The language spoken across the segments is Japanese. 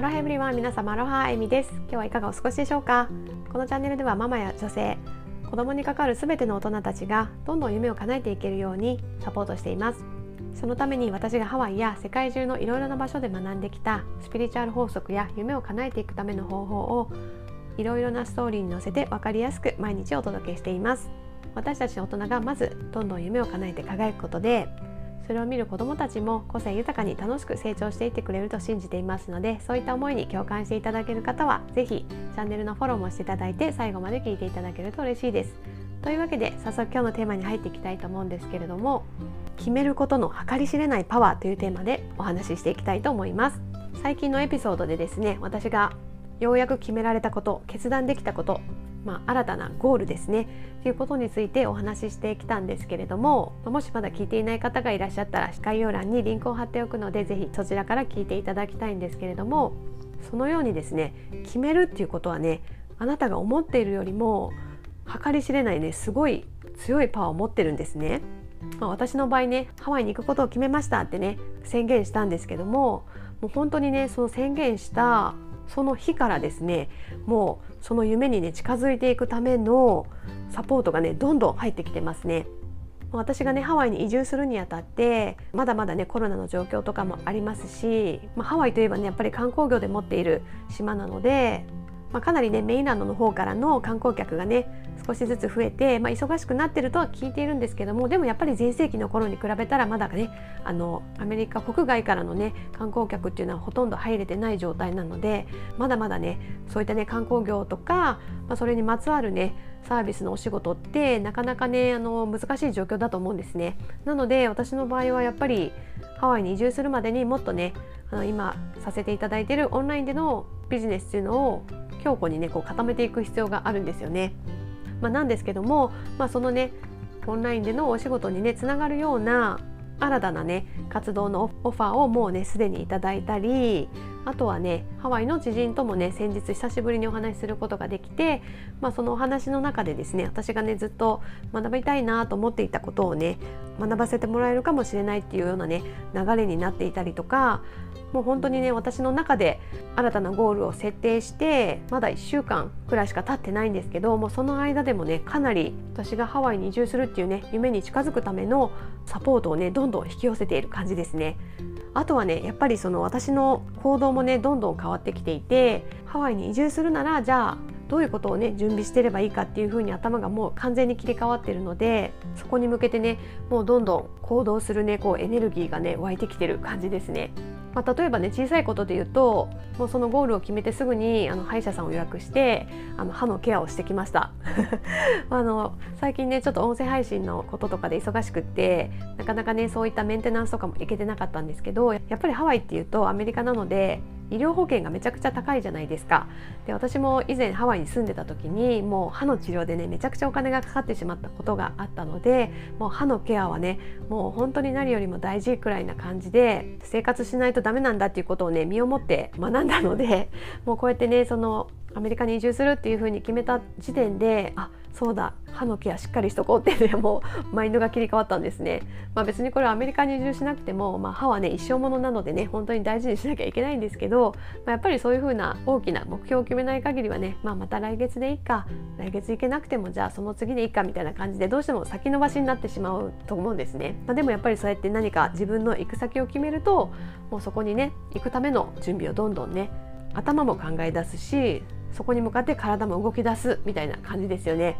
アロハエブリワン皆様アロハエミです。今日はいかがお過ごしでしょうか？このチャンネルではママや女性子供に関わる全ての大人たちがどんどん夢を叶えていけるようにサポートしています。そのために私がハワイや世界中のいろいろな場所で学んできたスピリチュアル法則や夢を叶えていくための方法をいろいろなストーリーに乗せて分かりやすく毎日お届けしています。私たちの大人がまずどんどん夢を叶えて輝くことでそれを見る子どもたちも個性豊かに楽しく成長していってくれると信じていますのでそういった思いに共感していただける方は是非チャンネルのフォローもしていただいて最後まで聞いていただけると嬉しいです。というわけで早速今日のテーマに入っていきたいと思うんですけれども決めることの計り知れないパワーというテーマでお話ししていきたいと思います最近のエピソードでですね私がようやく決められたこと決断できたことまあ、新たなゴールですねということについてお話ししてきたんですけれどももしまだ聞いていない方がいらっしゃったら概要欄にリンクを貼っておくので是非そちらから聞いていただきたいんですけれどもそのようにですね決めるっていうことはねあなたが思っているよりも計り知れないねすごい強いパワーを持ってるんですね。まあ、私の場合ねハワイに行くことを決めましたってね宣言したんですけどももう本当にねその宣言したその日からですねもうその夢にね近づいていくためのサポートがねどんどん入ってきてますね。私がねハワイに移住するにあたってまだまだねコロナの状況とかもありますし、まあ、ハワイといえばねやっぱり観光業で持っている島なのでまあ、かなりねメインランドの方からの観光客がね少しずつ増えて、まあ、忙しくなってるとは聞いているんですけどもでもやっぱり全盛期の頃に比べたらまだねあのアメリカ国外からのね観光客っていうのはほとんど入れてない状態なのでまだまだねそういったね観光業とか、まあ、それにまつわるねサービスのお仕事ってなかなかねあの難しい状況だと思うんですね。なので私の場合はやっぱりハワイに移住するまでにもっとね今させていただいているオンラインでのビジネスっていうのを強固にねこう固めていく必要があるんですよね。まあ、なんですけども、まあ、そのねオンラインでのお仕事にねつながるような新たなね活動のオファーをもうねすでにいただいたりあとはねハワイの知人ともね先日久しぶりにお話しすることができて、まあ、そのお話の中でですね私がねずっと学びたいなと思っていたことをね学ばせてもらえるかもしれないっていうようなね流れになっていたりとかもう本当にね私の中で新たなゴールを設定してまだ1週間くらいしか経ってないんですけどもうその間でもねかなり私がハワイに移住するっていうね夢に近づくためのサポートをねどんどん引き寄せている感じですね。あとはねやっぱりその私の行動もねどんどん変わってきていてハワイに移住するならじゃあどういうことをね準備してればいいかっていうふうに頭がもう完全に切り替わってるのでそこに向けてねもうどんどん行動するねこうエネルギーがね湧いてきてる感じですね。まあ、例えばね小さいことで言うともうそのゴールを決めてすぐにあの歯医者さんを予約してあの歯のケアをしてきました。あの最近ねちょっと音声配信のこととかで忙しくってなかなかねそういったメンテナンスとかも行けてなかったんですけどやっぱりハワイっていうとアメリカなので医療保険がめちゃくちゃ高いじゃないですか。で私も以前ハワイに住んでた時にもう歯の治療でねめちゃくちゃお金がかかってしまったことがあったのでもう歯のケアはねもう本当に何よりも大事くらいな感じで生活しないとダメなんだっていうことをね身をもって学んだのでもうこうやってねそのアメリカに移住するっていうふうに決めた時点であそうだ歯のケアしっかりしとこうってね もうマインドが切り替わったんですね、まあ、別にこれはアメリカに移住しなくても、まあ、歯はね一生ものなのでね本当に大事にしなきゃいけないんですけど、まあ、やっぱりそういう風な大きな目標を決めない限りはね、まあ、また来月でいいか来月行けなくてもじゃあその次でいいかみたいな感じでどうしても先延ばしになってしまうと思うんですね、まあ、でもやっぱりそうやって何か自分の行く先を決めるともうそこにね行くための準備をどんどんね頭も考え出すしそこに向かって体も動き出すみたいな感じですよね。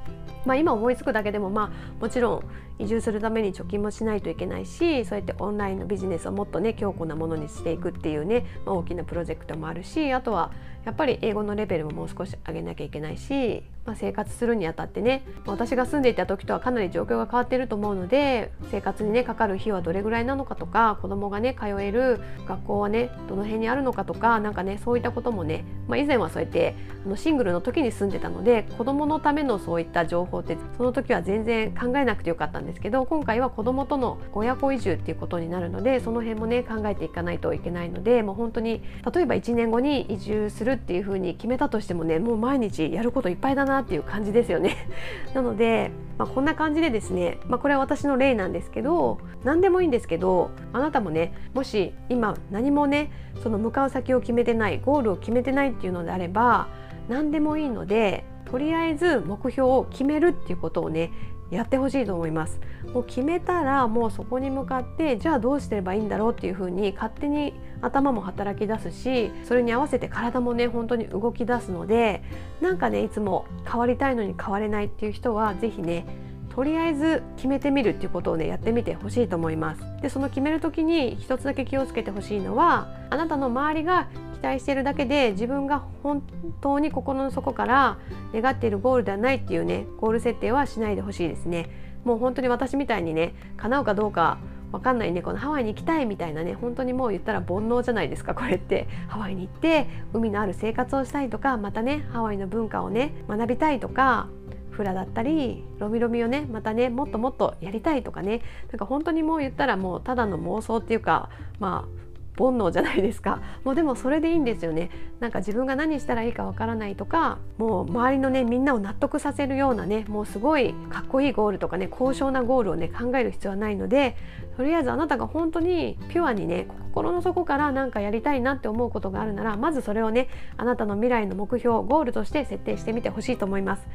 まあ、今思いつくだけでもまあもちろん移住するために貯金もしないといけないしそうやってオンラインのビジネスをもっとね強固なものにしていくっていうね、まあ、大きなプロジェクトもあるしあとはやっぱり英語のレベルももう少し上げなきゃいけないし、まあ、生活するにあたってね私が住んでいた時とはかなり状況が変わっていると思うので生活にねかかる費はどれぐらいなのかとか子供がね通える学校はねどの辺にあるのかとか何かねそういったこともね、まあ、以前はそうやってあのシングルの時に住んでたので子供のためのそういった情報ってその時は全然考えなくてよかったんですですけど今回は子どもとの親子移住っていうことになるのでその辺もね考えていかないといけないのでもう本当に例えば1年後に移住するっていうふうに決めたとしてもねもう毎日やることいっぱいだなっていう感じですよね。なので、まあ、こんな感じでですね、まあ、これは私の例なんですけど何でもいいんですけどあなたもねもし今何もねその向かう先を決めてないゴールを決めてないっていうのであれば何でもいいのでとりあえず目標を決めるっていうことをねやってほしいと思います。もう決めたらもうそこに向かってじゃあどうすればいいんだろうっていうふうに勝手に頭も働き出すしそれに合わせて体もね本当に動き出すのでなんかねいつも変わりたいのに変われないっていう人は是非ねとりあえず決めてみるっていうことをねやってみてほしいと思います。でその決める時に一つだけ気をつけてほしいのはあなたの周りが期待しているだけで自分が本当に心の底から願っているゴールではないっていうねゴール設定はしないでほしいですね。もう本当に私みたいにね叶うかどうかわかんないねこのハワイに行きたいみたいなね本当にもう言ったら煩悩じゃないですかこれって。ハワイに行って海のある生活をしたいとかまたねハワイの文化をね学びたいとかフラだったりロミロミをねまたねもっともっとやりたいとかね。なんか本当にもう言ったらもうただの妄想っていうかまあ煩悩じゃないですか もうでもそれでいいんですよねなんか自分が何したらいいかわからないとかもう周りのねみんなを納得させるようなねもうすごいかっこいいゴールとかね高尚なゴールをね考える必要はないのでとりあえずあなたが本当にピュアにね心の底から何かやりたいなって思うことがあるならまずそれをねあなたの未来の目標ゴールとして設定してみてほしいと思います。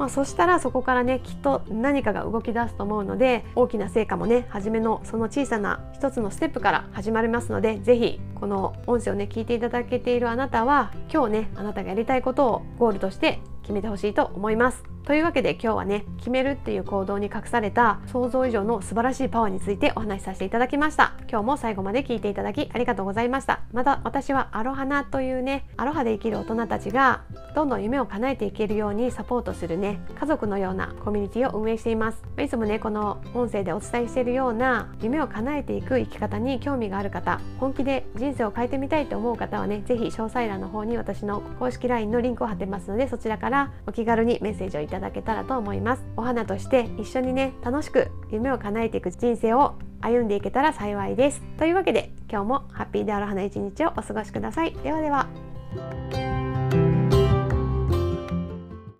まあ、そしたらそこからねきっと何かが動き出すと思うので大きな成果もね初めのその小さな一つのステップから始まりますので是非この音声をね聞いていただけているあなたは今日ねあなたがやりたいことをゴールとして決めてほしいと思います。というわけで今日はね決めるっていう行動に隠された想像以上の素晴らしいパワーについてお話しさせていただきました。今日も最後まで聞いていただきありがとうございました。また私はアロハナというねアロハで生きる大人たちがどんどん夢を叶えていけるようにサポートするね家族のようなコミュニティを運営しています。いつもねこの音声でお伝えしているような夢を叶えていく生き方に興味がある方本気で人生を変えてみたいと思う方はね是非詳細欄の方に私の公式 LINE のリンクを貼ってますのでそちらからお気軽にメッセージをいただけたらと思います。お花として一緒にね楽しく夢を叶えていく人生を歩んでいけたら幸いです。というわけで今日もハッピーである花一日をお過ごしください。ではでは。